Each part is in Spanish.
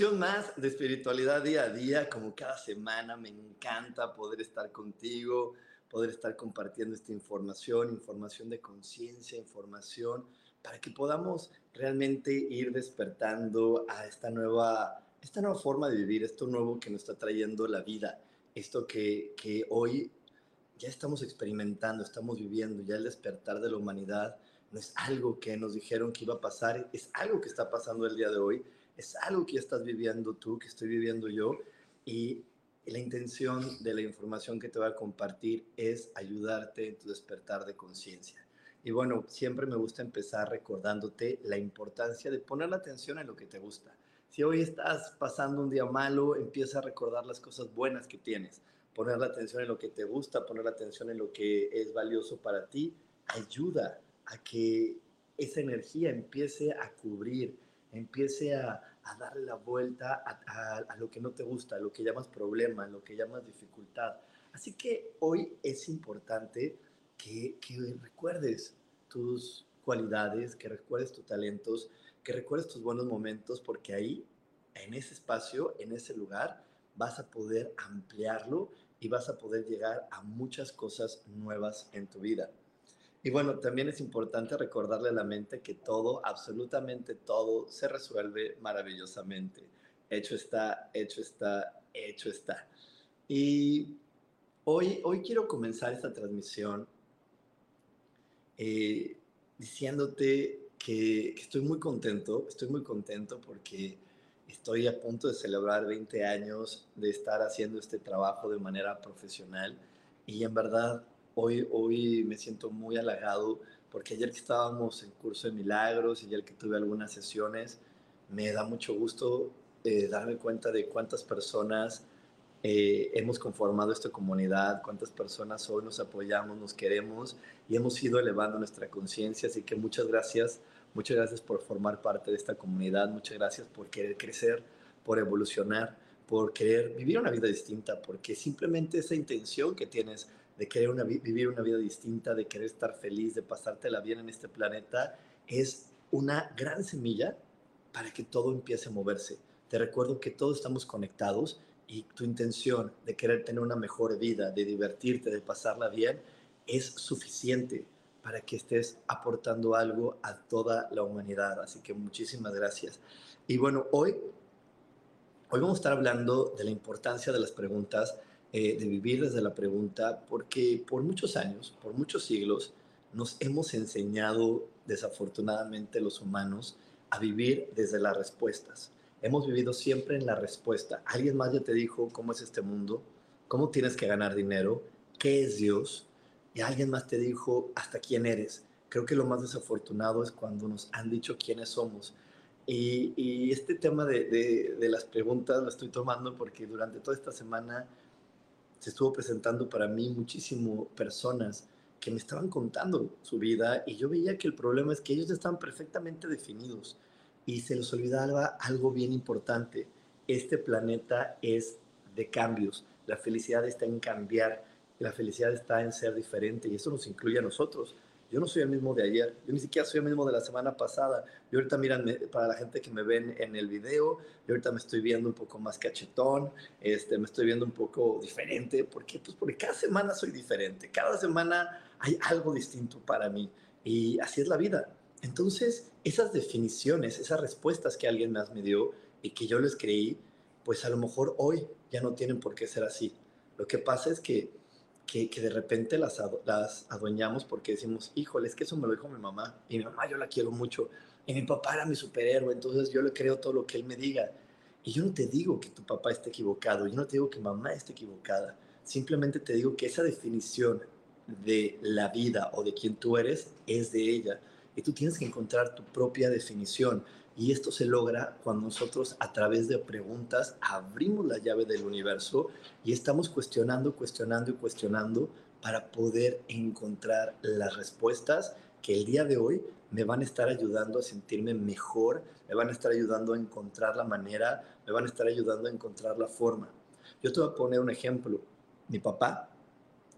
Más de espiritualidad día a día, como cada semana. Me encanta poder estar contigo, poder estar compartiendo esta información, información de conciencia, información para que podamos realmente ir despertando a esta nueva, esta nueva forma de vivir, esto nuevo que nos está trayendo la vida, esto que, que hoy ya estamos experimentando, estamos viviendo, ya el despertar de la humanidad no es algo que nos dijeron que iba a pasar, es algo que está pasando el día de hoy es algo que estás viviendo tú, que estoy viviendo yo, y la intención de la información que te voy a compartir es ayudarte en tu despertar de conciencia. Y bueno, siempre me gusta empezar recordándote la importancia de poner la atención en lo que te gusta. Si hoy estás pasando un día malo, empieza a recordar las cosas buenas que tienes. Poner la atención en lo que te gusta, poner la atención en lo que es valioso para ti, ayuda a que esa energía empiece a cubrir empiece a, darle la vuelta a, lo que no te gusta, a lo que llamas problema, a lo que llamas dificultad. Así que hoy es importante que recuerdes tus cualidades, que recuerdes tus talentos, que recuerdes tus buenos momentos, porque ahí, en ese espacio, en ese lugar, vas a poder ampliarlo y vas a poder llegar a muchas cosas nuevas en tu vida. Y bueno, también es importante recordarle a la mente que todo, absolutamente todo, se resuelve maravillosamente. Hecho está, hecho está, hecho está. Y hoy, hoy quiero comenzar esta transmisión eh, diciéndote que, que, estoy muy contento, estoy muy contento porque estoy a punto de celebrar 20 años de estar haciendo este trabajo de manera profesional y en verdad Hoy, hoy me siento muy halagado porque ayer que estábamos en curso de milagros y ayer que tuve algunas sesiones, me da mucho gusto eh, darme cuenta de cuántas personas eh, hemos conformado esta comunidad, cuántas personas hoy nos apoyamos, nos queremos y hemos ido elevando nuestra conciencia. Así que muchas gracias, muchas gracias por formar parte de esta comunidad, muchas gracias por querer crecer, por evolucionar, por querer vivir una vida distinta, porque simplemente esa intención que tienes de querer una, vivir una vida distinta, de querer estar feliz, de pasártela bien en este planeta, es una gran semilla para que todo empiece a moverse. Te recuerdo que todos estamos conectados y tu intención de querer tener una mejor vida, de divertirte, de pasarla bien, es suficiente para que estés aportando algo a toda la humanidad. Así que muchísimas gracias. Y bueno, hoy, hoy vamos a estar hablando de la importancia de las preguntas eh, de vivir desde la pregunta, porque por muchos años, por muchos siglos, nos hemos enseñado, desafortunadamente los humanos, a vivir desde las respuestas. Hemos vivido siempre en la respuesta. Alguien más ya te dijo cómo es este mundo, cómo tienes que ganar dinero, qué es Dios, y alguien más te dijo hasta quién eres. Creo que lo más desafortunado es cuando nos han dicho quiénes somos. Y, este tema de, de, las preguntas lo estoy tomando porque durante toda esta semana se estuvo presentando para mí muchísimo personas que me estaban contando su vida y yo veía que el problema es que ellos estaban perfectamente definidos y se les olvidaba algo bien importante. Este planeta es de cambios. La felicidad está en cambiar. La felicidad está en ser diferente y eso nos incluye a nosotros. Yo no soy el mismo de ayer, yo ni siquiera soy el mismo de la semana pasada. Yo ahorita, miran, para la gente que me ven en el video, yo ahorita me estoy viendo un poco más cachetón, este, me estoy viendo un poco diferente. ¿Por qué? Pues porque cada semana soy diferente, cada semana hay algo distinto para mí y así es la vida. Entonces, esas definiciones, esas respuestas que alguien más me dio y que yo les creí, pues a lo mejor hoy ya no tienen por qué ser así. Lo que pasa es que que, que de repente las, las adueñamos porque decimos, híjole, es que eso me lo dijo mi mamá, y mi mamá yo la quiero mucho, y mi papá era mi superhéroe, entonces yo le creo todo lo que él me diga. Y yo no te digo que tu papá esté equivocado, yo no te digo que mamá esté equivocada, simplemente te digo que esa definición de la vida o de quién tú eres es de ella. Y tú tienes que encontrar tu propia definición. Y esto se logra cuando nosotros a través de preguntas abrimos la llave del universo y estamos cuestionando, cuestionando y cuestionando para poder encontrar las respuestas que el día de hoy me van a estar ayudando a sentirme mejor, me van a estar ayudando a encontrar la manera, me van a estar ayudando a encontrar la forma. Yo te voy a poner un ejemplo. Mi papá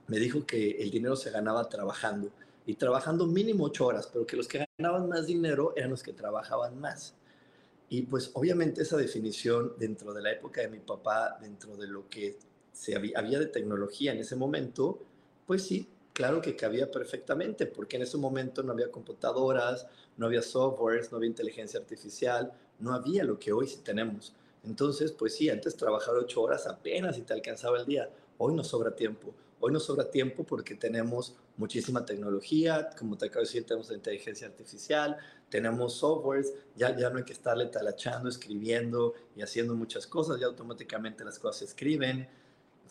me dijo que el dinero se ganaba trabajando y trabajando mínimo ocho horas, pero que los que ganaban más dinero eran los que trabajaban más. Y pues obviamente esa definición dentro de la época de mi papá, dentro de lo que se había, de tecnología en ese momento, pues sí, claro que cabía perfectamente, porque en ese momento no había computadoras, no había softwares, no había inteligencia artificial, no había lo que hoy sí tenemos. Entonces, pues sí, antes trabajar ocho horas apenas y te alcanzaba el día. Hoy nos sobra tiempo. Hoy nos sobra tiempo porque tenemos muchísima tecnología, como te acabo de decir, tenemos inteligencia artificial, tenemos softwares, ya, ya no hay que estarle talachando, escribiendo y haciendo muchas cosas, ya automáticamente las cosas se escriben,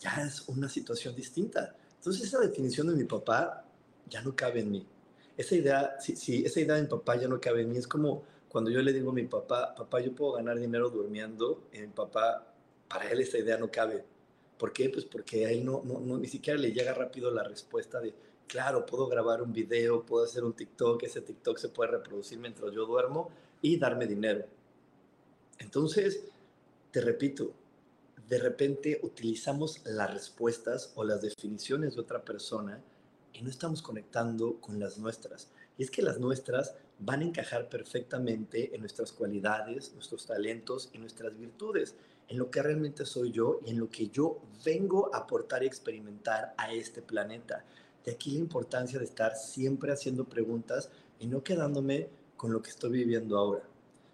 ya es una situación distinta. Entonces esa definición de mi papá ya no cabe en mí. Esa idea, si, si esa idea de mi papá ya no cabe en mí, es como cuando yo le digo a mi papá, papá, yo puedo ganar dinero durmiendo, y mi papá, para él esa idea no cabe ¿Por qué? Pues porque a él no, no, ni siquiera le llega rápido la respuesta de, claro, puedo grabar un video, puedo hacer un TikTok, ese TikTok se puede reproducir mientras yo duermo y darme dinero. Entonces, te repito, de repente utilizamos las respuestas o las definiciones de otra persona y no estamos conectando con las nuestras. Y es que las nuestras van a encajar perfectamente en nuestras cualidades, nuestros talentos y nuestras virtudes en lo que realmente soy yo y en lo que yo vengo a aportar y experimentar a este planeta. De aquí la importancia de estar siempre haciendo preguntas y no quedándome con lo que estoy viviendo ahora.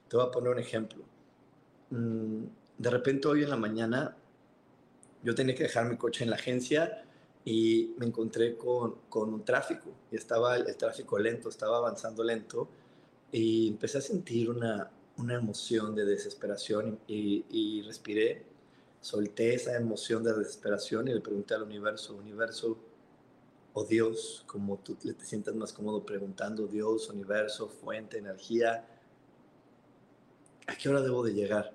Te voy a poner un ejemplo. Mm, de repente hoy en la mañana yo tenía que dejar mi coche en la agencia y me encontré con, con un tráfico y estaba el tráfico lento, estaba avanzando lento y empecé a sentir una, una emoción de desesperación y, respiré, solté esa emoción de desesperación y le pregunté al universo, universo o Dios, como tú te sientas más cómodo preguntando, Dios, universo, fuente, energía, ¿a qué hora debo de llegar?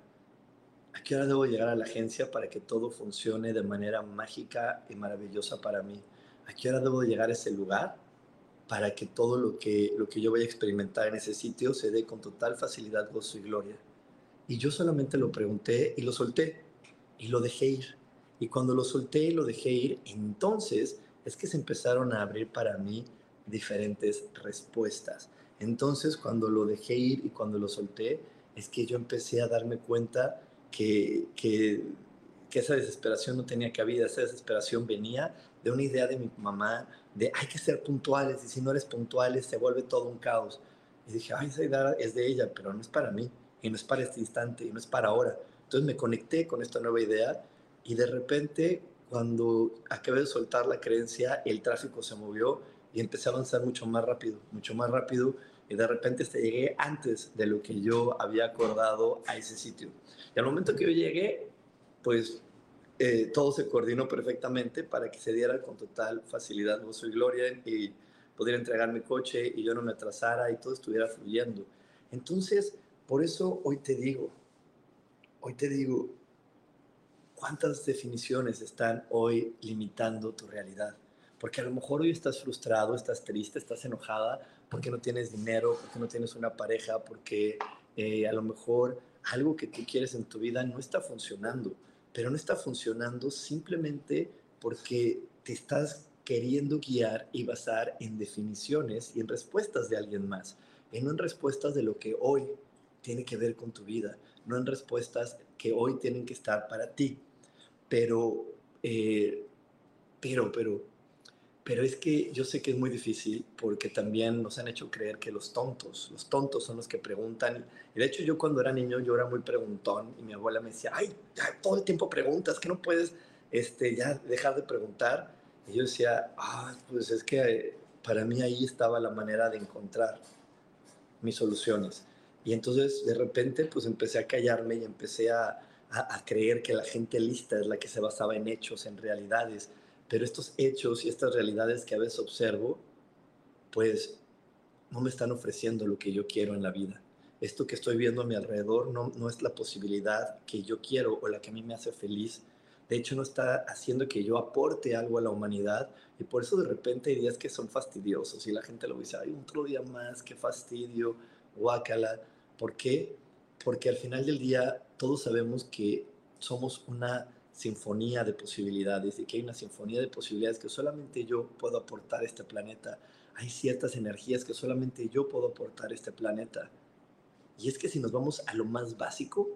¿A qué hora debo llegar a la agencia para que todo funcione de manera mágica y maravillosa para mí? ¿A qué hora debo de llegar a ese lugar para que todo lo que, lo que yo vaya a experimentar en ese sitio se dé con total facilidad, gozo y gloria. Y yo solamente lo pregunté y lo solté y lo dejé ir. Y cuando lo solté y lo dejé ir, entonces es que se empezaron a abrir para mí diferentes respuestas. Entonces cuando lo dejé ir y cuando lo solté, es que yo empecé a darme cuenta que, que, que esa desesperación no tenía cabida, esa desesperación venía de una idea de mi mamá de hay que ser puntuales y si no eres puntuales se vuelve todo un caos. Y dije, ay, esa idea es de ella, pero no es para mí, y no es para este instante, y no es para ahora. Entonces me conecté con esta nueva idea y de repente cuando acabé de soltar la creencia, el tráfico se movió y empecé a avanzar mucho más rápido, mucho más rápido y de repente hasta llegué antes de lo que yo había acordado a ese sitio. Y al momento que yo llegué, pues eh, todo se coordinó perfectamente para que se diera con total facilidad gozo y gloria y pudiera entregar mi coche y yo no me atrasara y todo estuviera fluyendo. Entonces, por eso hoy te digo, hoy te digo, ¿cuántas definiciones están hoy limitando tu realidad? Porque a lo mejor hoy estás frustrado, estás triste, estás enojada porque no tienes dinero, porque no tienes una pareja, porque eh, a lo mejor algo que tú quieres en tu vida no está funcionando pero no está funcionando simplemente porque te estás queriendo guiar y basar en definiciones y en respuestas de alguien más, y no en respuestas de lo que hoy tiene que ver con tu vida, no en respuestas que hoy tienen que estar para ti. Pero, eh, pero, pero, pero es que yo sé que es muy difícil porque también nos han hecho creer que los tontos, los tontos son los que preguntan. Y de hecho yo cuando era niño yo era muy preguntón y mi abuela me decía, ay, ya todo el tiempo preguntas, que no puedes este, ya dejar de preguntar. Y yo decía, ah, pues es que para mí ahí estaba la manera de encontrar mis soluciones. Y entonces de repente pues empecé a callarme y empecé a, a, creer que la gente lista es la que se basaba en hechos, en realidades. Pero estos hechos y estas realidades que a veces observo, pues no me están ofreciendo lo que yo quiero en la vida. Esto que estoy viendo a mi alrededor no, no es la posibilidad que yo quiero o la que a mí me hace feliz de hecho no está haciendo que yo aporte algo a la humanidad y por eso de repente hay días que son fastidiosos y la gente lo dice, hay otro día más, qué fastidio, guácala. ¿Por qué? Porque al final del día todos sabemos que somos una sinfonía de posibilidades y que hay una sinfonía de posibilidades que solamente yo puedo aportar a este planeta. Hay ciertas energías que solamente yo puedo aportar a este planeta. Y es que si nos vamos a lo más básico,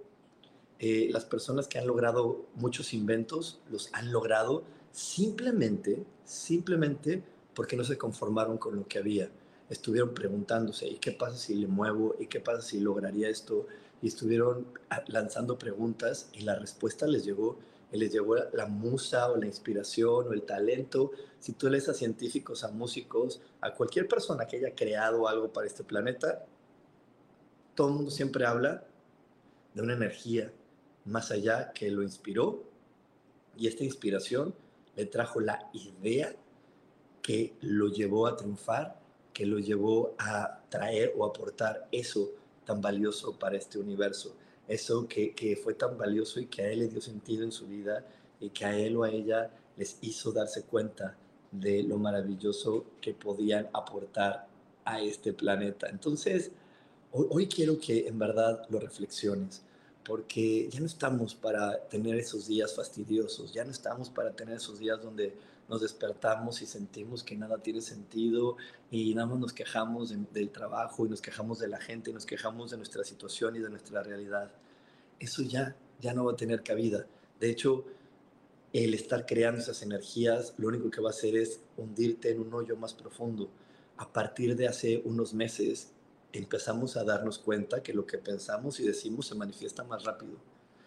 eh, las personas que han logrado muchos inventos los han logrado simplemente, simplemente porque no se conformaron con lo que había. Estuvieron preguntándose, ¿y qué pasa si le muevo? ¿Y qué pasa si lograría esto? Y estuvieron ah, lanzando preguntas y la respuesta les llegó, les llegó la musa o la inspiración o el talento. Si tú lees a científicos, a músicos, a cualquier persona que haya creado algo para este planeta, todo el mundo siempre habla de una energía, más allá que lo inspiró y esta inspiración le trajo la idea que lo llevó a triunfar, que lo llevó a traer o aportar eso tan valioso para este universo, eso que, que fue tan valioso y que a él le dio sentido en su vida y que a él o a ella les hizo darse cuenta de lo maravilloso que podían aportar a este planeta. Entonces, hoy, hoy quiero que en verdad lo reflexiones porque ya no estamos para tener esos días fastidiosos, ya no estamos para tener esos días donde nos despertamos y sentimos que nada tiene sentido y nada más nos quejamos del trabajo y nos quejamos de la gente y nos quejamos de nuestra situación y de nuestra realidad. Eso ya, ya no va a tener cabida. De hecho, el estar creando esas energías lo único que va a hacer es hundirte en un hoyo más profundo. A partir de hace unos meses, empezamos a darnos cuenta que lo que pensamos y decimos se manifiesta más rápido.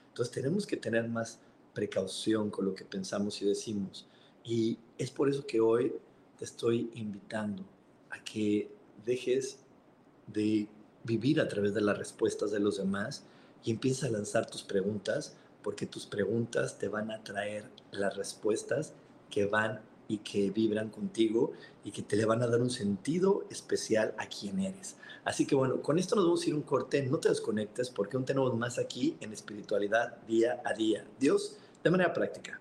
Entonces tenemos que tener más precaución con lo que pensamos y decimos. Y es por eso que hoy te estoy invitando a que dejes de vivir a través de las respuestas de los demás y empieces a lanzar tus preguntas, porque tus preguntas te van a traer las respuestas que van y que vibran contigo y que te le van a dar un sentido especial a quien eres. Así que bueno, con esto nos vamos a ir un corte, no te desconectes porque aún tenemos más aquí en espiritualidad día a día. Dios, de manera práctica.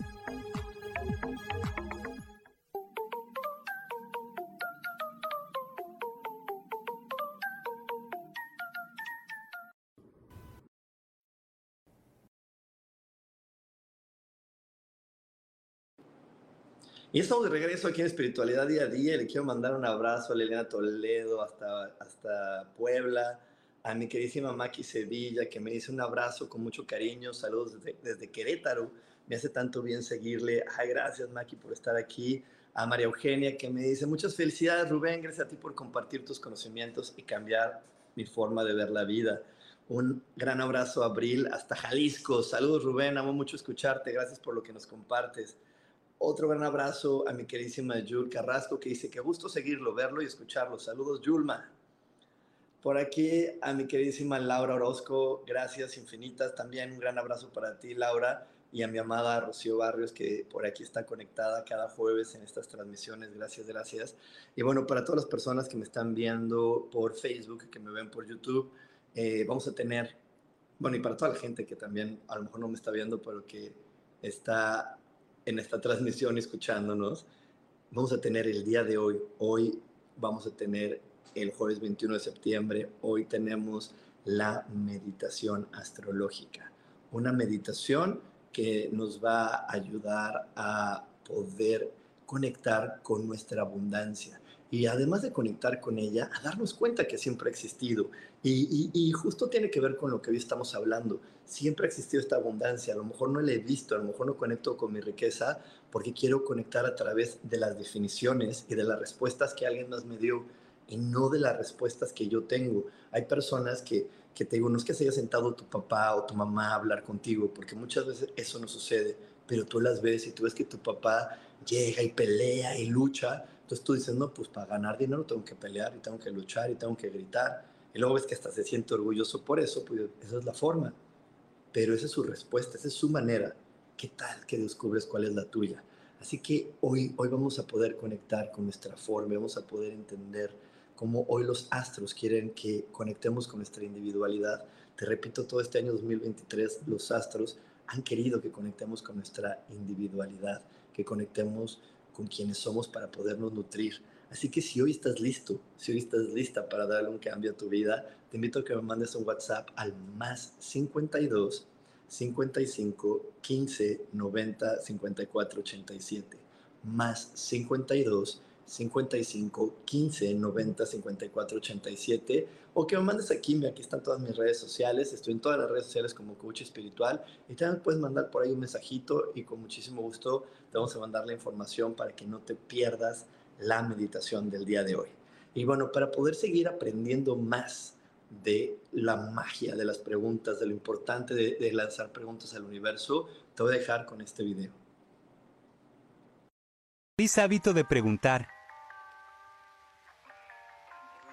Y estamos de regreso aquí en Espiritualidad Día a Día. Le quiero mandar un abrazo a Liliana Toledo hasta, hasta Puebla, a mi queridísima Maki Sevilla, que me dice un abrazo con mucho cariño. Saludos desde, desde Querétaro. Me hace tanto bien seguirle. Ay, gracias, Maki, por estar aquí. A María Eugenia, que me dice muchas felicidades, Rubén. Gracias a ti por compartir tus conocimientos y cambiar mi forma de ver la vida. Un gran abrazo Abril hasta Jalisco. Saludos, Rubén. Amo mucho escucharte. Gracias por lo que nos compartes. Otro gran abrazo a mi queridísima Yul Carrasco que dice que gusto seguirlo, verlo y escucharlo. Saludos, Yulma. Por aquí a mi queridísima Laura Orozco, gracias infinitas. También un gran abrazo para ti, Laura, y a mi amada Rocío Barrios, que por aquí está conectada cada jueves en estas transmisiones. Gracias, gracias. Y bueno, para todas las personas que me están viendo por Facebook, que me ven por YouTube, eh, vamos a tener, bueno, y para toda la gente que también a lo mejor no me está viendo, pero que está en esta transmisión escuchándonos, vamos a tener el día de hoy, hoy vamos a tener el jueves 21 de septiembre, hoy tenemos la meditación astrológica, una meditación que nos va a ayudar a poder conectar con nuestra abundancia y además de conectar con ella, a darnos cuenta que siempre ha existido. Y, justo tiene que ver con lo que hoy estamos hablando. Siempre ha existido esta abundancia. A lo mejor no la he visto, a lo mejor no conecto con mi riqueza porque quiero conectar a través de las definiciones y de las respuestas que alguien más me dio y no de las respuestas que yo tengo. Hay personas que, que te digo, no es que se haya sentado tu papá o tu mamá a hablar contigo, porque muchas veces eso no sucede, pero tú las ves y tú ves que tu papá llega y pelea y lucha, entonces tú dices, no, pues para ganar dinero tengo que pelear y tengo que luchar y tengo que gritar. Y luego ves que hasta se siente orgulloso por eso, pues esa es la forma. Pero esa es su respuesta, esa es su manera. ¿Qué tal que descubres cuál es la tuya? Así que hoy, hoy vamos a poder conectar con nuestra forma, vamos a poder entender cómo hoy los astros quieren que conectemos con nuestra individualidad. Te repito, todo este año 2023 los astros han querido que conectemos con nuestra individualidad, que conectemos con quienes somos para podernos nutrir. Así que si hoy estás listo, si hoy estás lista para darle un cambio a tu vida, te invito a que me mandes un WhatsApp al más 52 55 15 90 54 87. Más 52 55 15 90 54 87 o que me mandes aquí, aquí están todas mis redes sociales, estoy en todas las redes sociales como coach espiritual y también puedes mandar por ahí un mensajito y con muchísimo gusto te vamos a mandar la información para que no te pierdas la meditación del día de hoy. Y bueno, para poder seguir aprendiendo más de la magia de las preguntas, de lo importante de, lanzar preguntas al universo, te voy a dejar con este video. Feliz hábito de preguntar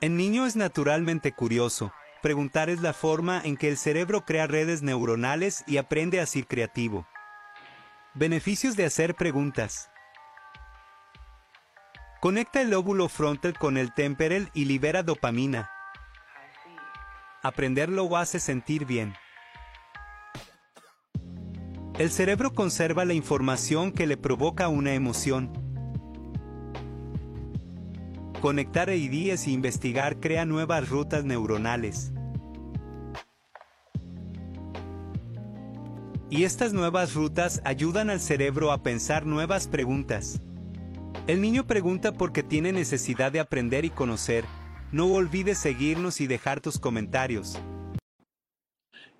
el niño es naturalmente curioso. Preguntar es la forma en que el cerebro crea redes neuronales y aprende a ser creativo. Beneficios de hacer preguntas. Conecta el lóbulo frontal con el temporal y libera dopamina. Aprender lo hace sentir bien. El cerebro conserva la información que le provoca una emoción. Conectar ideas e investigar crea nuevas rutas neuronales. Y estas nuevas rutas ayudan al cerebro a pensar nuevas preguntas. El niño pregunta porque tiene necesidad de aprender y conocer. No olvides seguirnos y dejar tus comentarios.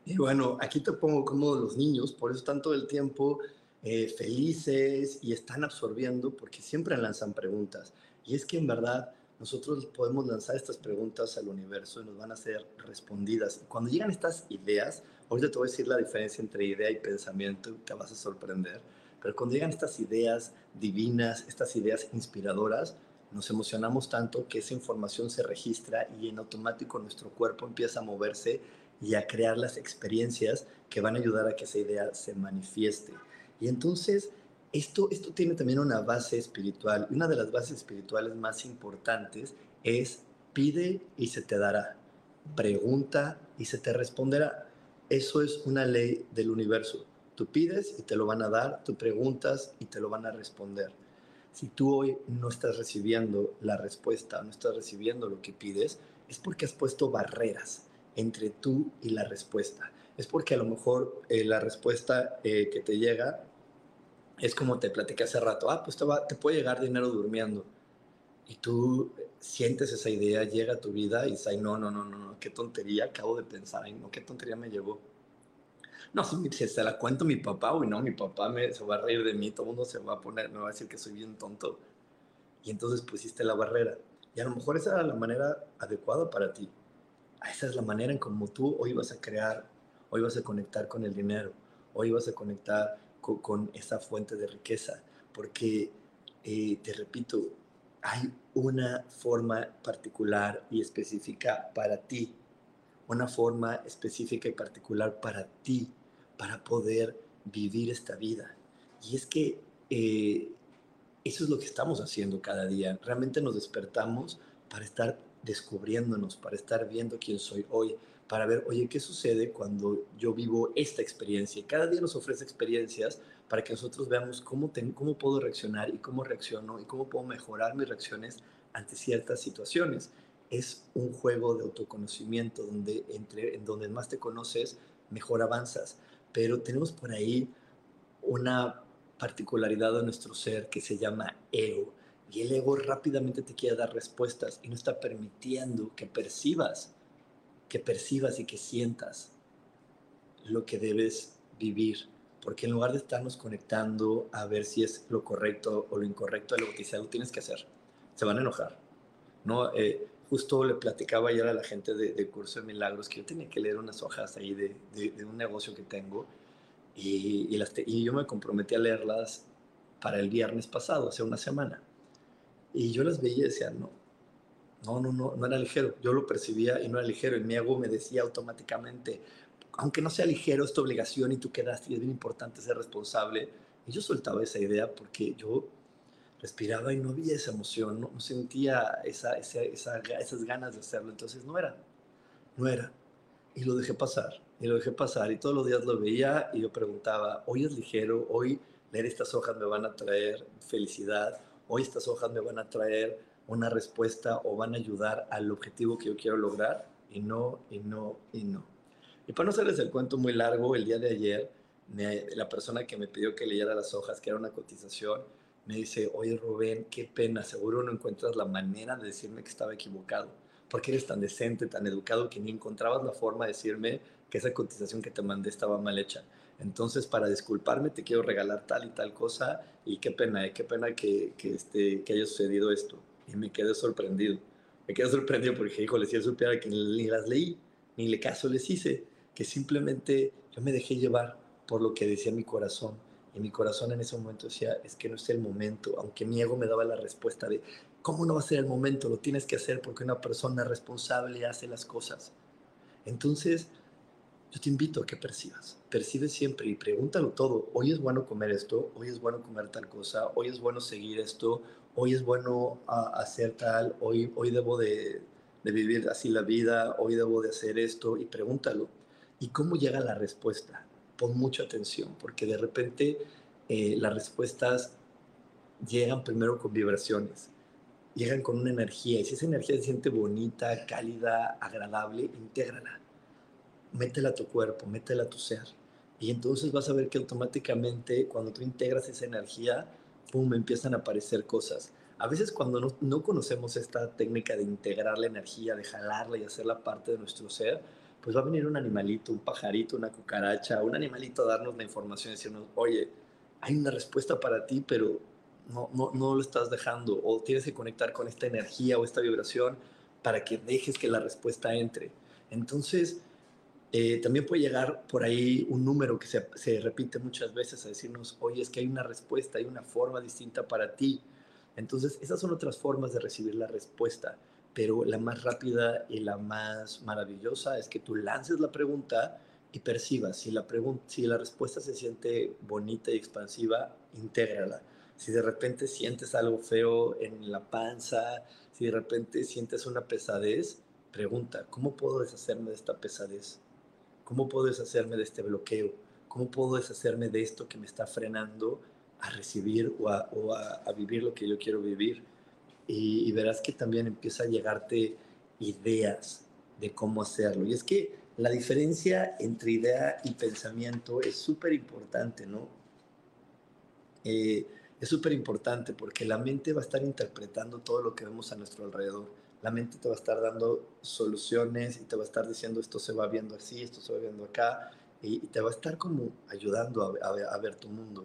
Y bueno, aquí te pongo como los niños, por eso están todo el tiempo eh, felices y están absorbiendo porque siempre lanzan preguntas. Y es que en verdad nosotros podemos lanzar estas preguntas al universo y nos van a ser respondidas. Cuando llegan estas ideas, ahorita te voy a decir la diferencia entre idea y pensamiento, te vas a sorprender, pero cuando llegan estas ideas divinas, estas ideas inspiradoras, nos emocionamos tanto que esa información se registra y en automático nuestro cuerpo empieza a moverse y a crear las experiencias que van a ayudar a que esa idea se manifieste. Y entonces, esto, esto tiene también una base espiritual. Una de las bases espirituales más importantes es pide y se te dará. Pregunta y se te responderá. Eso es una ley del universo. Tú pides y te lo van a dar, tú preguntas y te lo van a responder. Si tú hoy no estás recibiendo la respuesta, no estás recibiendo lo que pides, es porque has puesto barreras entre tú y la respuesta. Es porque a lo mejor eh, la respuesta eh, que te llega es como te platiqué hace rato, ah, pues te, te puede llegar dinero durmiendo. Y tú sientes esa idea, llega a tu vida y dices, no, no, no, no, no, qué tontería acabo de pensar, ay, no, qué tontería me llegó. No, si, se la cuento a mi papá, uy, no, mi papá me, se va a reír de mí, todo el mundo se va a poner, me va a decir que soy bien tonto. Y entonces pusiste la barrera. Y a lo mejor esa era la manera adecuada para ti. Esa es la manera en cómo tú hoy vas a crear, hoy vas a conectar con el dinero, hoy vas a conectar con, esa fuente de riqueza. Porque, eh, te repito, hay una forma particular y específica para ti, una forma específica y particular para ti para poder vivir esta vida. Y es que eh, eso es lo que estamos haciendo cada día. Realmente nos despertamos para estar descubriéndonos, para estar viendo quién soy hoy, para ver, oye, ¿qué sucede cuando yo vivo esta experiencia? Cada día nos ofrece experiencias para que nosotros veamos cómo, cómo puedo reaccionar y cómo reacciono y cómo puedo mejorar mis reacciones ante ciertas situaciones. Es un juego de autoconocimiento donde, entre, en donde más te conoces, mejor avanzas pero tenemos por ahí una particularidad de nuestro ser que se llama ego. Y el ego rápidamente te quiere dar respuestas y no está permitiendo que percibas, que percibas y que sientas lo que debes vivir. Porque en lugar de estarnos conectando a ver si es lo correcto o lo incorrecto de lo que sea, lo tienes que hacer. Se van a enojar. ¿no? Eh, justo le platicaba ayer a la gente de, Curso de Milagros que yo tenía que leer unas hojas ahí de, de, un negocio que tengo y, y, las y, yo me comprometí a leerlas para el viernes pasado, hace una semana. Y yo las veía y decía, no, no, no, no, no era ligero. Yo lo percibía y no era ligero. Y mi ego me decía automáticamente, aunque no sea ligero, es tu obligación y tú quedaste y es bien importante ser responsable. Y yo soltaba esa idea porque yo respiraba y no había esa emoción, no, sentía esa, esa, esas ganas de hacerlo, entonces no era, no era. Y lo dejé pasar, y lo dejé pasar, y todos los días lo veía y yo preguntaba, hoy es ligero, hoy leer estas hojas me van a traer felicidad, hoy estas hojas me van a traer una respuesta o van a ayudar al objetivo que yo quiero lograr, y no, y no, y no. Y para no hacerles el cuento muy largo, el día de ayer, la persona que me pidió que leyera las hojas, que era una cotización, me dice, oye Rubén, qué pena, seguro no encuentras la manera de decirme que estaba equivocado, porque eres tan decente, tan educado, que ni encontrabas la forma de decirme que esa cotización que te mandé estaba mal hecha. Entonces, para disculparme, te quiero regalar tal y tal cosa, y qué pena, eh, qué pena que, que, este, que haya sucedido esto. Y me quedé sorprendido. Me quedé sorprendido porque, híjole, si yo supiera que ni las leí, ni le caso les hice, que simplemente yo me dejé llevar por lo que decía mi corazón y mi corazón en ese momento decía, es que no es el momento, aunque mi ego me daba la respuesta de, ¿cómo no va a ser el momento? Lo tienes que hacer porque una persona responsable hace las cosas. Entonces, yo te invito a que percibas, percibe siempre y pregúntalo todo. Hoy es bueno comer esto, hoy es bueno comer tal cosa, hoy es bueno seguir esto, hoy es bueno ah, hacer tal, hoy, hoy debo de, de vivir así la vida, hoy debo de hacer esto y pregúntalo. ¿Y cómo llega la respuesta? pon mucha atención, porque de repente eh, las respuestas llegan primero con vibraciones, llegan con una energía, y si esa energía se siente bonita, cálida, agradable, intégrala, métela a tu cuerpo, métela a tu ser. Y entonces vas a ver que automáticamente cuando tú integras esa energía, pum, empiezan a aparecer cosas. A veces cuando no, no conocemos esta técnica de integrar la energía, de jalarla y hacerla parte de nuestro ser, pues va a venir un animalito, un pajarito, una cucaracha, un animalito a darnos la información y decirnos, oye, hay una respuesta para ti, pero no, no, no lo estás dejando, o tienes que conectar con esta energía o esta vibración para que dejes que la respuesta entre. Entonces, eh, también puede llegar por ahí un número que se, se, repite muchas veces a decirnos, oye, es que hay una respuesta, hay una forma distinta para ti. Entonces, esas son otras formas de recibir la respuesta pero la más rápida y la más maravillosa es que tú lances la pregunta y percibas. Si la, si la respuesta se siente bonita y expansiva, intégrala. Si de repente sientes algo feo en la panza, si de repente sientes una pesadez, pregunta, ¿cómo puedo deshacerme de esta pesadez? ¿Cómo puedo deshacerme de este bloqueo? ¿Cómo puedo deshacerme de esto que me está frenando a recibir o a, vivir lo que yo quiero vivir? Y, y, verás que también empieza a llegarte ideas de cómo hacerlo. Y es que la diferencia entre idea y pensamiento es súper importante, ¿no? Eh, es súper importante porque la mente va a estar interpretando todo lo que vemos a nuestro alrededor. La mente te va a estar dando soluciones y te va a estar diciendo esto se va viendo así, esto se va viendo acá, y, te va a estar como ayudando a, a ver tu mundo.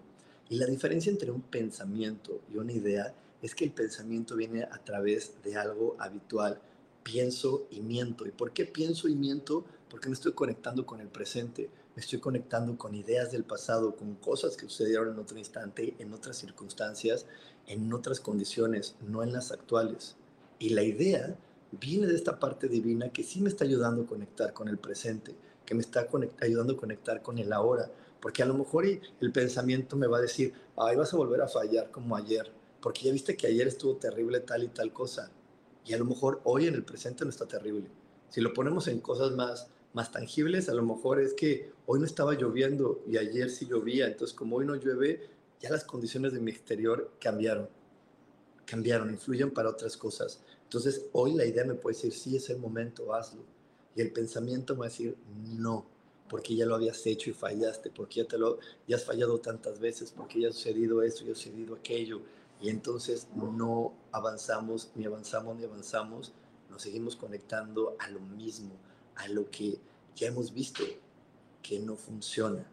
Y la diferencia entre un pensamiento y una idea es que el pensamiento viene a través de algo habitual. Pienso y miento. ¿Y por qué pienso y miento? Porque me estoy conectando con el presente me estoy conectando con ideas del pasado, con cosas que sucedieron en otro instante, en otras circunstancias, en otras condiciones, no en las actuales. Y la idea viene de esta parte divina que sí me está ayudando a conectar con el presente, que me está ayudando a conectar con el ahora, porque a lo mejor el pensamiento me va a decir, ay, vas a volver a fallar como ayer, porque ya viste que ayer estuvo terrible tal y tal cosa, y a lo mejor hoy en el presente no está terrible. Si lo ponemos en cosas más más tangibles, a lo mejor es que hoy no estaba lloviendo y ayer sí llovía, entonces como hoy no llueve, ya las condiciones de mi exterior cambiaron, cambiaron, influyen para otras cosas. Entonces hoy la idea me puede decir, sí, es el momento, hazlo. Y el pensamiento me va a decir, no, porque ya lo habías hecho y fallaste, porque ya, te lo, ya has fallado tantas veces, porque ya ha sucedido esto, ya ha sucedido aquello. Y entonces no avanzamos, ni avanzamos, ni avanzamos, nos seguimos conectando a lo mismo, a lo que ya hemos visto que no funciona,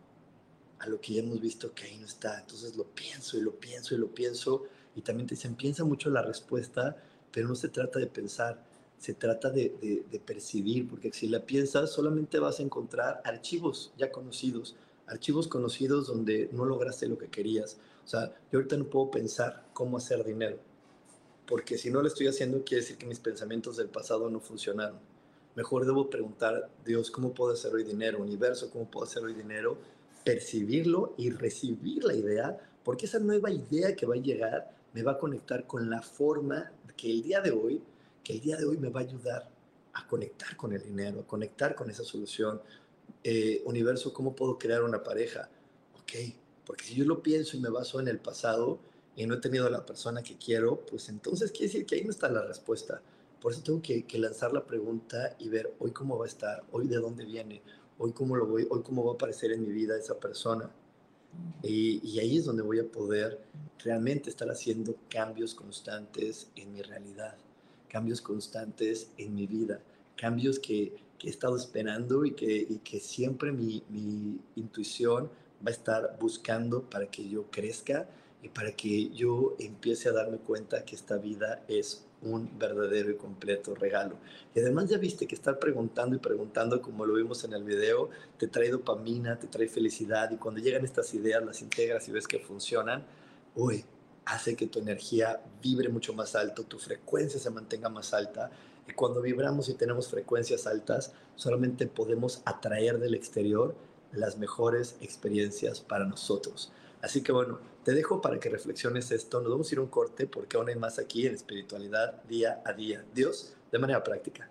a lo que ya hemos visto que ahí no está. Entonces lo pienso y lo pienso y lo pienso y también te dicen, piensa mucho la respuesta, pero no se trata de pensar, se trata de, de, percibir, porque si la piensas solamente vas a encontrar archivos ya conocidos, archivos conocidos donde no lograste lo que querías. O sea, yo ahorita no puedo pensar cómo hacer dinero, porque si no lo estoy haciendo quiere decir que mis pensamientos del pasado no funcionaron mejor debo preguntar, Dios, ¿cómo puedo hacer hoy dinero? Universo, ¿cómo puedo hacer hoy dinero? Percibirlo y recibir la idea, porque esa nueva idea que va a llegar me va a conectar con la forma que el día de hoy, que el día de hoy me va a ayudar a conectar con el dinero, a conectar con esa solución. Eh, universo, ¿cómo puedo crear una pareja? Ok, porque si yo lo pienso y me baso en el pasado y no he tenido la persona que quiero, pues entonces quiere decir que ahí no está la respuesta. Por eso tengo que, lanzar la pregunta y ver hoy cómo va a estar, hoy de dónde viene, hoy cómo lo voy, hoy cómo va a aparecer en mi vida esa persona. Y, y, ahí es donde voy a poder realmente estar haciendo cambios constantes en mi realidad, cambios constantes en mi vida, cambios que, que he estado esperando y que, y que siempre mi, mi, intuición va a estar buscando para que yo crezca y para que yo empiece a darme cuenta que esta vida es un verdadero y completo regalo. Y además ya viste que estar preguntando y preguntando, como lo vimos en el video, te trae dopamina, te trae felicidad y cuando llegan estas ideas las integras y ves que funcionan, uy, hace que tu energía vibre mucho más alto, tu frecuencia se mantenga más alta y cuando vibramos y tenemos frecuencias altas, solamente podemos atraer del exterior las mejores experiencias para nosotros. Así que bueno, te dejo para que reflexiones esto. Nos vamos a ir a un corte porque aún hay más aquí en espiritualidad día a día. Dios, de manera práctica.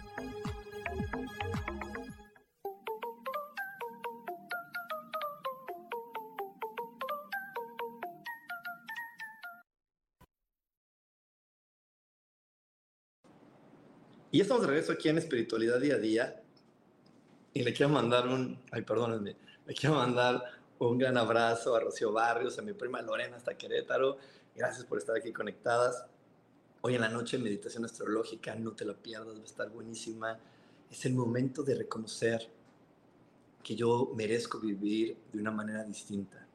Y estamos de regreso aquí en Espiritualidad Día a Día. Y le quiero mandar un, ay, perdónenme, le quiero mandar un gran abrazo a Rocío Barrios, a mi prima Lorena hasta Querétaro. Gracias por estar aquí conectadas. Hoy en la noche meditación astrológica, no te la pierdas, va a estar buenísima. Es el momento de reconocer que yo merezco vivir de una manera distinta.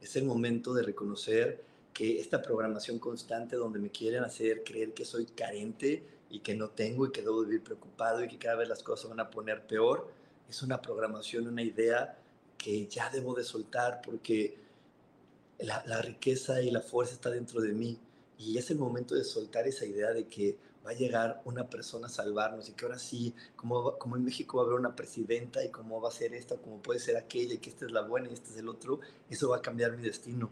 Es el momento de reconocer que esta programación constante donde me quieren hacer creer que soy carente y que no tengo y que debo vivir preocupado y que cada vez las cosas van a poner peor, es una programación, una idea que ya debo de soltar porque la, la riqueza y la fuerza está dentro de mí y es el momento de soltar esa idea de que va a llegar una persona a salvarnos y que ahora sí, como, como en México va a haber una presidenta y cómo va a ser esta, como puede ser aquella, y que esta es la buena y este es el otro, eso va a cambiar mi destino,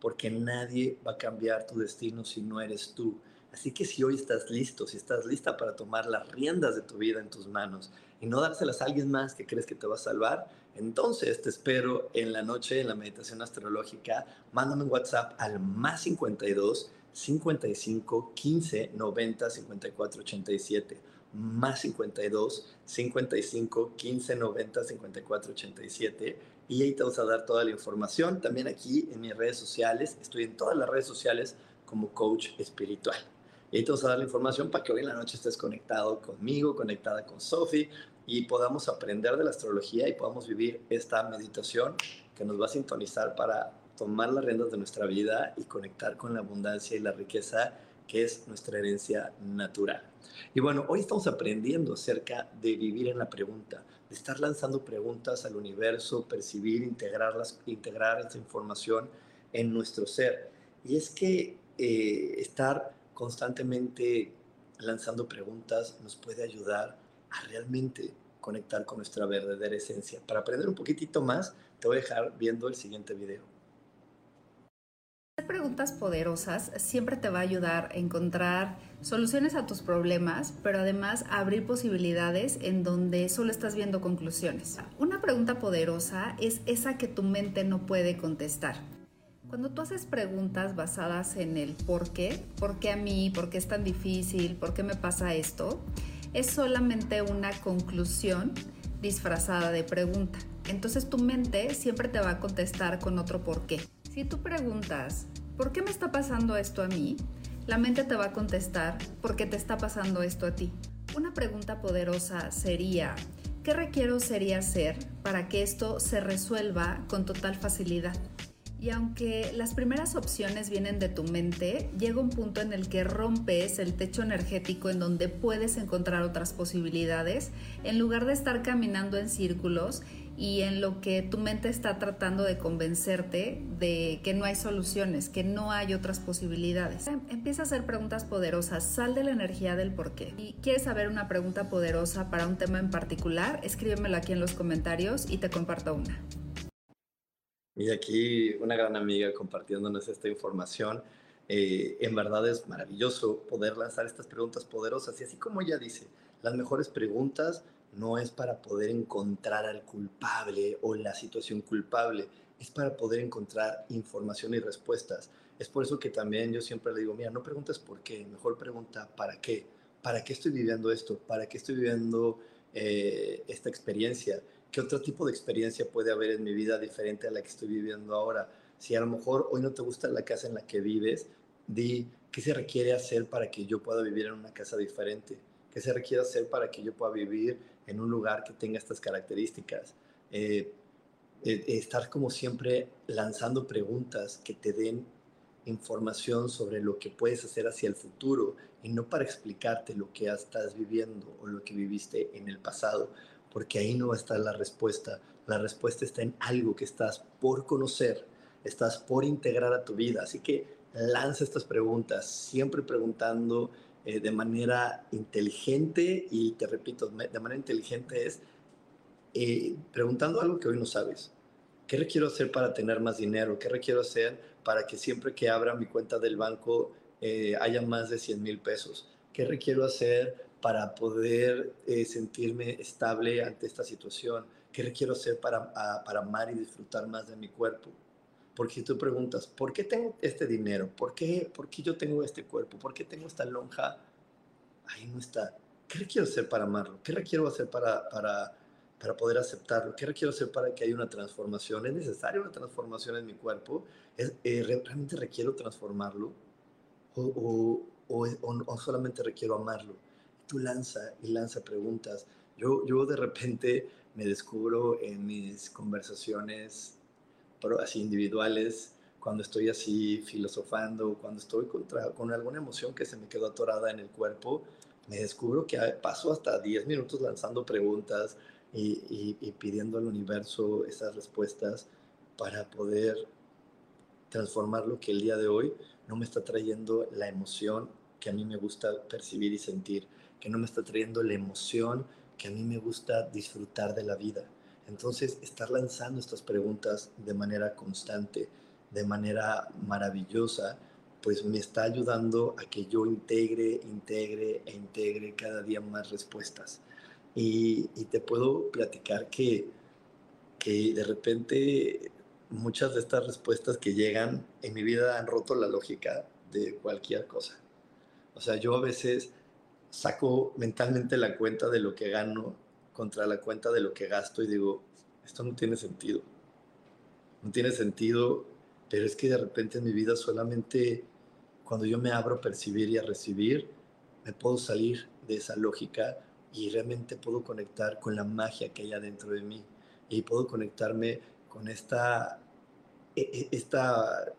porque nadie va a cambiar tu destino si no eres tú. Así que si hoy estás listo, si estás lista para tomar las riendas de tu vida en tus manos y no dárselas a alguien más que crees que te va a salvar, entonces te espero en la noche en la meditación astrológica. Mándame un WhatsApp al más 52 55 15 90 54 87 más 52 55 15 90 54 87 y ahí te vamos a dar toda la información. También aquí en mis redes sociales, estoy en todas las redes sociales como coach espiritual. Y ahí te vamos a dar la información para que hoy en la noche estés conectado conmigo, conectada con Sophie y podamos aprender de la astrología y podamos vivir esta meditación que nos va a sintonizar para tomar las riendas de nuestra vida y conectar con la abundancia y la riqueza que es nuestra herencia natural. Y bueno, hoy estamos aprendiendo acerca de vivir en la pregunta, de estar lanzando preguntas al universo, percibir, integrarlas, integrar esa información en nuestro ser. Y es que eh, estar constantemente lanzando preguntas nos puede ayudar a realmente conectar con nuestra verdadera esencia. Para aprender un poquitito más, te voy a dejar viendo el siguiente video. Hacer preguntas poderosas siempre te va a ayudar a encontrar soluciones a tus problemas, pero además abrir posibilidades en donde solo estás viendo conclusiones. Una pregunta poderosa es esa que tu mente no puede contestar. Cuando tú haces preguntas basadas en el por qué, por qué a mí, por qué es tan difícil, por qué me pasa esto, es solamente una conclusión disfrazada de pregunta. Entonces tu mente siempre te va a contestar con otro por qué. Si tú preguntas, ¿por qué me está pasando esto a mí? La mente te va a contestar, ¿por qué te está pasando esto a ti? Una pregunta poderosa sería, ¿qué requiero sería hacer para que esto se resuelva con total facilidad? Y aunque las primeras opciones vienen de tu mente, llega un punto en el que rompes el techo energético en donde puedes encontrar otras posibilidades, en lugar de estar caminando en círculos y en lo que tu mente está tratando de convencerte de que no hay soluciones, que no hay otras posibilidades. Empieza a hacer preguntas poderosas, sal de la energía del por qué. Y quieres saber una pregunta poderosa para un tema en particular, escríbemelo aquí en los comentarios y te comparto una. Y aquí una gran amiga compartiéndonos esta información. Eh, en verdad es maravilloso poder lanzar estas preguntas poderosas y así como ella dice, las mejores preguntas no es para poder encontrar al culpable o la situación culpable, es para poder encontrar información y respuestas. Es por eso que también yo siempre le digo, mira, no preguntes por qué, mejor pregunta para qué. ¿Para qué estoy viviendo esto? ¿Para qué estoy viviendo eh, esta experiencia? ¿Qué otro tipo de experiencia puede haber en mi vida diferente a la que estoy viviendo ahora? Si a lo mejor hoy no te gusta la casa en la que vives, di qué se requiere hacer para que yo pueda vivir en una casa diferente, qué se requiere hacer para que yo pueda vivir en un lugar que tenga estas características. Eh, eh, estar como siempre lanzando preguntas que te den información sobre lo que puedes hacer hacia el futuro y no para explicarte lo que estás viviendo o lo que viviste en el pasado, porque ahí no va a estar la respuesta. La respuesta está en algo que estás por conocer, estás por integrar a tu vida. Así que lanza estas preguntas, siempre preguntando eh, de manera inteligente y te repito, de manera inteligente es eh, preguntando algo que hoy no sabes. ¿Qué requiero hacer para tener más dinero? ¿Qué requiero hacer para que siempre que abra mi cuenta del banco eh, haya más de 100 mil pesos? ¿Qué requiero hacer para poder sentirme estable ante esta situación? ¿Qué requiero hacer para, para amar y disfrutar más de mi cuerpo? Porque si tú preguntas, ¿por qué tengo este dinero? ¿Por qué, ¿Por qué yo tengo este cuerpo? ¿Por qué tengo esta lonja? Ahí no está. ¿Qué requiero hacer para amarlo? ¿Qué requiero hacer para, para, para poder aceptarlo? ¿Qué requiero hacer para que haya una transformación? ¿Es necesaria una transformación en mi cuerpo? ¿Es, eh, ¿Realmente requiero transformarlo? ¿O, o, o, solamente requiero amarlo? Tú lanza y lanza preguntas. Yo, yo de repente me descubro en mis conversaciones así individuales, cuando estoy así filosofando, cuando estoy contra, con alguna emoción que se me quedó atorada en el cuerpo, me descubro que paso hasta 10 minutos lanzando preguntas y, y, pidiendo al universo esas respuestas para poder transformar lo que el día de hoy no me está trayendo la emoción que a mí me gusta percibir y sentir, que no me está trayendo la emoción que a mí me gusta disfrutar de la vida. Entonces, estar lanzando estas preguntas de manera constante, de manera maravillosa, pues me está ayudando a que yo integre, integre e integre cada día más respuestas. Y, te puedo platicar que, que de repente muchas de estas respuestas que llegan en mi vida han roto la lógica de cualquier cosa. O sea, yo a veces saco mentalmente la cuenta de lo que gano contra la cuenta de lo que gasto y digo, esto no tiene sentido. No tiene sentido, pero es que de repente en mi vida solamente cuando yo me abro a percibir y a recibir, me puedo salir de esa lógica y realmente puedo conectar con la magia que hay adentro de mí y puedo conectarme con esta, e, e, esta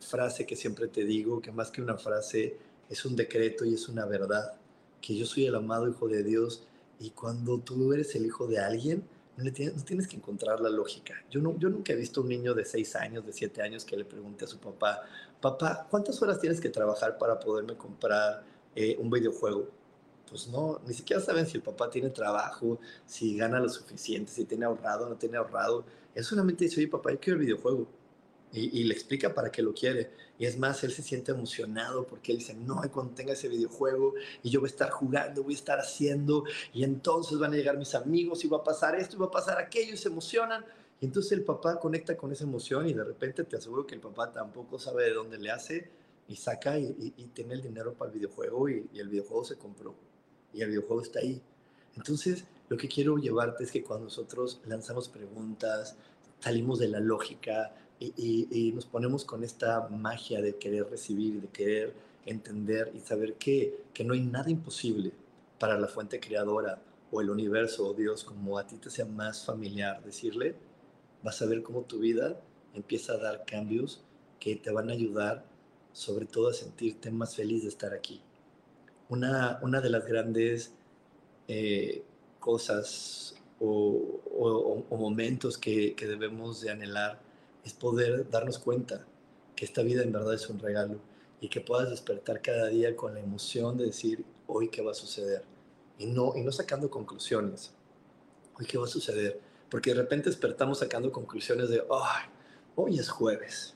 frase que siempre te digo, que más que una frase es un decreto y es una verdad, que yo soy el amado Hijo de Dios y cuando tú eres el hijo de alguien, no, tienes, que encontrar la lógica. Yo, no, yo nunca he visto un niño de 6 años, de 7 años que le pregunte a su papá, papá, ¿cuántas horas tienes que trabajar para poderme comprar eh, un videojuego? Pues no, ni siquiera saben si el papá tiene trabajo, si gana lo suficiente, si tiene ahorrado no tiene ahorrado. Él solamente dice, oye, papá, yo quiero el videojuego y, le explica para qué lo quiere. Y es más, él se siente emocionado porque él dice, no, cuando tenga ese videojuego y yo voy a estar jugando, voy a estar haciendo, y entonces van a llegar mis amigos y va a pasar esto y va a pasar aquello y se emocionan. Y entonces el papá conecta con esa emoción y de repente te aseguro que el papá tampoco sabe de dónde le hace y saca y, tiene el dinero para el videojuego y, y el videojuego se compró y el videojuego está ahí. Entonces, lo que quiero llevarte es que cuando nosotros lanzamos preguntas, salimos de la lógica, y, nos ponemos con esta magia de querer recibir, de querer entender y saber que, que no hay nada imposible para la fuente creadora o el universo o Dios, como a ti te sea más familiar decirle, vas a ver cómo tu vida empieza a dar cambios que te van a ayudar sobre todo a sentirte más feliz de estar aquí. Una, una de las grandes eh, cosas o, o, momentos que, que debemos de anhelar es poder darnos cuenta que esta vida en verdad es un regalo y que puedas despertar cada día con la emoción de decir, hoy qué va a suceder. Y no, y no sacando conclusiones. Hoy qué va a suceder. Porque de repente despertamos sacando conclusiones de, ay, hoy es jueves.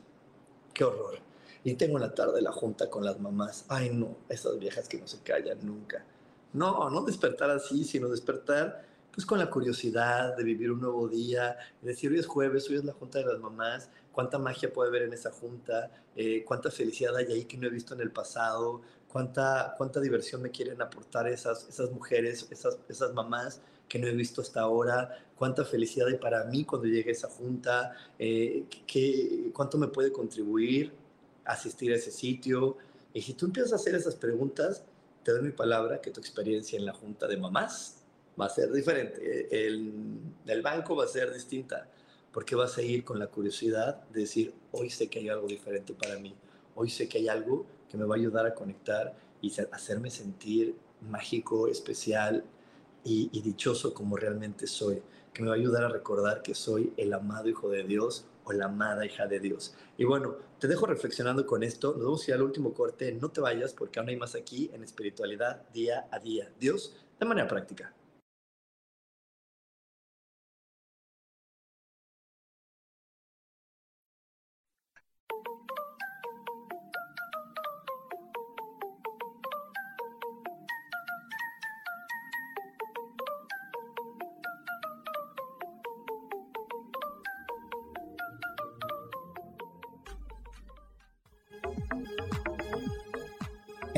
Qué horror. Y tengo en la tarde la junta con las mamás. Ay, no, esas viejas que no se callan nunca. No, no despertar así, sino despertar pues con la curiosidad de vivir un nuevo día, de decir hoy es jueves, hoy es la junta de las mamás, cuánta magia puede haber en esa junta, eh, cuánta felicidad hay ahí que no he visto en el pasado, cuánta, cuánta diversión me quieren aportar esas, esas mujeres, esas, esas mamás que no he visto hasta ahora, cuánta felicidad hay para mí cuando llegue a esa junta, eh, cuánto me puede contribuir asistir a ese sitio. Y si tú empiezas a hacer esas preguntas, te doy mi palabra que tu experiencia en la junta de mamás va a ser diferente. El, el banco va a ser distinta, porque vas a ir con la curiosidad de decir, hoy sé que hay algo diferente para mí, hoy sé que hay algo que me va a ayudar a conectar y hacerme sentir mágico, especial y, dichoso como realmente soy, que me va a ayudar a recordar que soy el amado Hijo de Dios o la amada hija de Dios. Y bueno, te dejo reflexionando con esto. Nos vamos a ir al último corte. No te vayas porque aún hay más aquí en espiritualidad día a día. Dios, de manera práctica.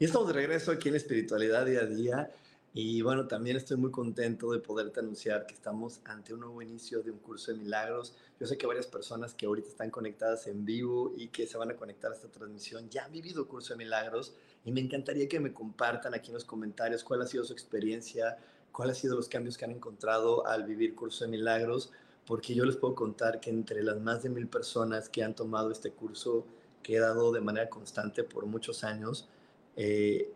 Y estamos de regreso aquí en Espiritualidad Día a Día. Y bueno, también estoy muy contento de poderte anunciar que estamos ante un nuevo inicio de un curso de milagros. Yo sé que varias personas que ahorita están conectadas en vivo y que se van a conectar a esta transmisión ya han vivido curso de milagros y me encantaría que me compartan aquí en los comentarios cuál ha sido su experiencia, cuáles han sido los cambios que han encontrado al vivir curso de milagros, porque yo les puedo contar que entre las más de mil personas que han tomado este curso que he dado de manera constante por muchos años, eh,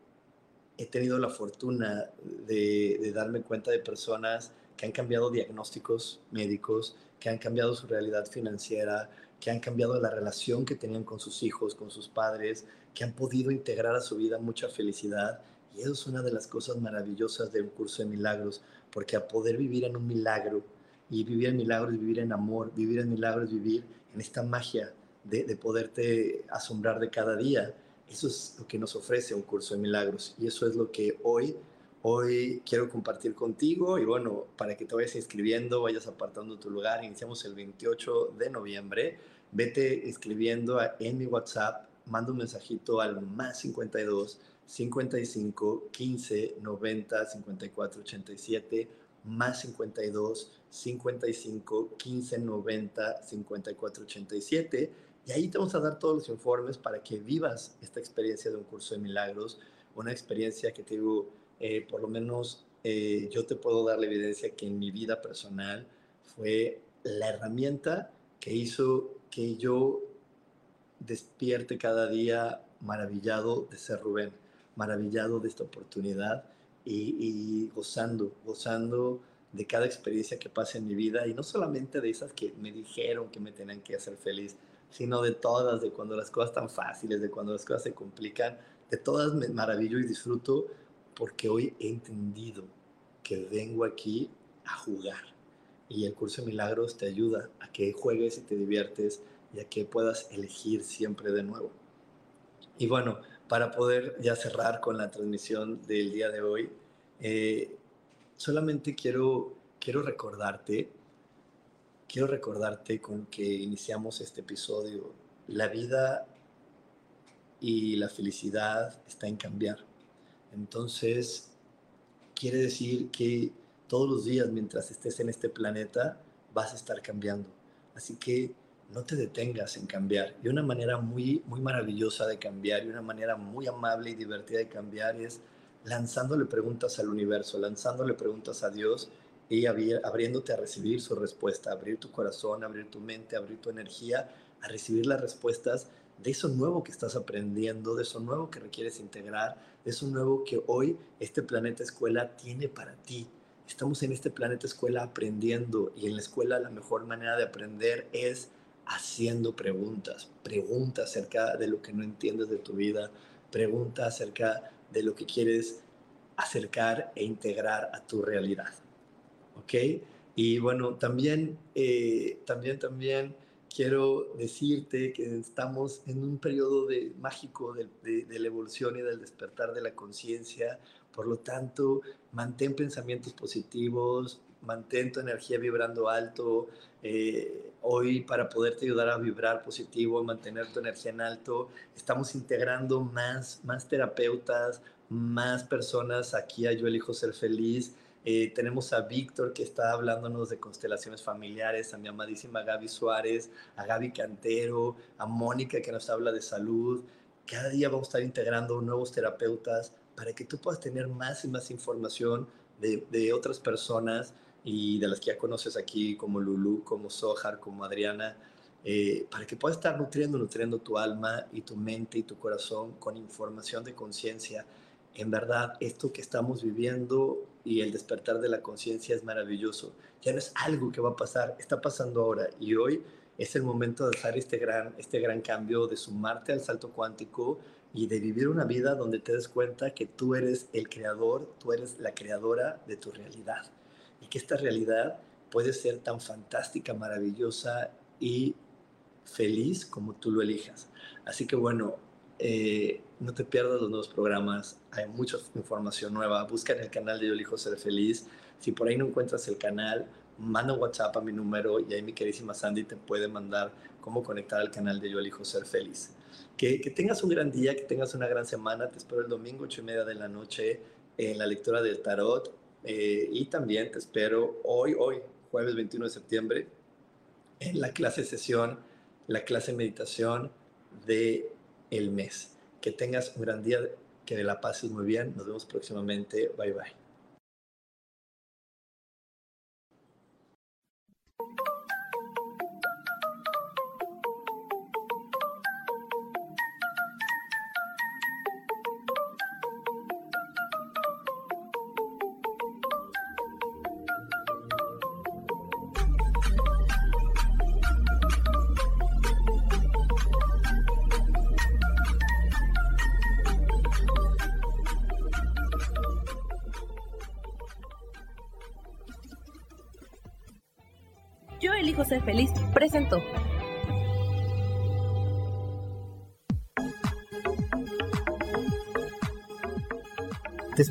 he tenido la fortuna de, darme cuenta de personas que han cambiado diagnósticos médicos, que han cambiado su realidad financiera, que han cambiado la relación que tenían con sus hijos, con sus padres, que han podido integrar a su vida mucha felicidad. Y eso es una de las cosas maravillosas de un curso de milagros, porque a poder vivir en un milagro, y vivir en milagros vivir en amor, vivir en milagros vivir en esta magia de, de poderte asombrar de cada día, eso es lo que nos ofrece un curso de milagros y eso es lo que hoy, hoy quiero compartir contigo y bueno, para que te vayas inscribiendo, vayas apartando tu lugar, iniciamos el 28 de noviembre, vete escribiendo en mi WhatsApp, manda un mensajito al más 52 55 15 90 54 87 más 52 55 15 90 54 87 y ahí te vamos a dar todos los informes para que vivas esta experiencia de un curso de milagros, una experiencia que te digo, eh, por lo menos eh, yo te puedo dar la evidencia que en mi vida personal fue la herramienta que hizo que yo despierte cada día maravillado de ser Rubén, maravillado de esta oportunidad y, y, gozando, gozando de cada experiencia que pasa en mi vida y no solamente de esas que me dijeron que me tenían que hacer feliz, sino de todas, de cuando las cosas están fáciles, de cuando las cosas se complican, de todas me maravillo y disfruto porque hoy he entendido que vengo aquí a jugar. Y el curso de milagros te ayuda a que juegues y te diviertes y a que puedas elegir siempre de nuevo. Y bueno, para poder ya cerrar con la transmisión del día de hoy, eh, solamente quiero, quiero recordarte quiero recordarte con que iniciamos este episodio. La vida y la felicidad está en cambiar. Entonces, quiere decir que todos los días mientras estés en este planeta vas a estar cambiando. Así que no te detengas en cambiar. Y una manera muy, muy maravillosa de cambiar y una manera muy amable y divertida de cambiar es lanzándole preguntas al universo, lanzándole preguntas a Dios y abriéndote a recibir su respuesta, abrir tu corazón, abrir tu mente, abrir tu energía, a recibir las respuestas de eso nuevo que estás aprendiendo, de eso nuevo que requieres integrar, de eso nuevo que hoy este planeta escuela tiene para ti. Estamos en este planeta escuela aprendiendo y en la escuela la mejor manera de aprender es haciendo preguntas, pregunta acerca de lo que no entiendes de tu vida, pregunta acerca de lo que quieres acercar e integrar a tu realidad. ¿Ok? Y bueno, también, eh, también, también quiero decirte que estamos en un periodo de, mágico de, de, la evolución y del despertar de la conciencia. Por lo tanto, mantén pensamientos positivos, mantén tu energía vibrando alto. Eh, hoy, para poderte ayudar a vibrar positivo, mantener tu energía en alto, estamos integrando más, más terapeutas, más personas aquí a Yo Elijo Ser Feliz eh, tenemos a Víctor que está hablándonos de constelaciones familiares, a mi amadísima Gaby Suárez, a Gaby Cantero, a Mónica que nos habla de salud. Cada día vamos a estar integrando nuevos terapeutas para que tú puedas tener más y más información de, de otras personas y de las que ya conoces aquí, como Lulu, como Sohar, como Adriana, eh, para que puedas estar nutriendo, nutriendo tu alma y tu mente y tu corazón con información de conciencia. En verdad, esto que estamos viviendo y el despertar de la conciencia es maravilloso. Ya no es algo que va a pasar, está pasando ahora y hoy es el momento de hacer este gran, este gran cambio, de sumarte al salto cuántico y de vivir una vida donde te des cuenta que tú eres el creador, tú eres la creadora de tu realidad y que esta realidad puede ser tan fantástica, maravillosa y feliz como tú lo elijas. Así que bueno, eh, no te pierdas los nuevos programas, hay mucha información nueva. Busca en el canal de Yo Elijo Ser Feliz. Si por ahí no encuentras el canal, manda WhatsApp a mi número y ahí mi queridísima Sandy te puede mandar cómo conectar al canal de Yo Elijo Ser Feliz. Que, que tengas un gran día, que tengas una gran semana. Te espero el domingo, 8 y media de la noche, en la lectura del tarot. Eh, y también te espero hoy, hoy, jueves 21 de septiembre, en la clase sesión, la clase meditación de el mes. Que tengas un gran día, que la pases muy bien. Nos vemos próximamente. Bye bye.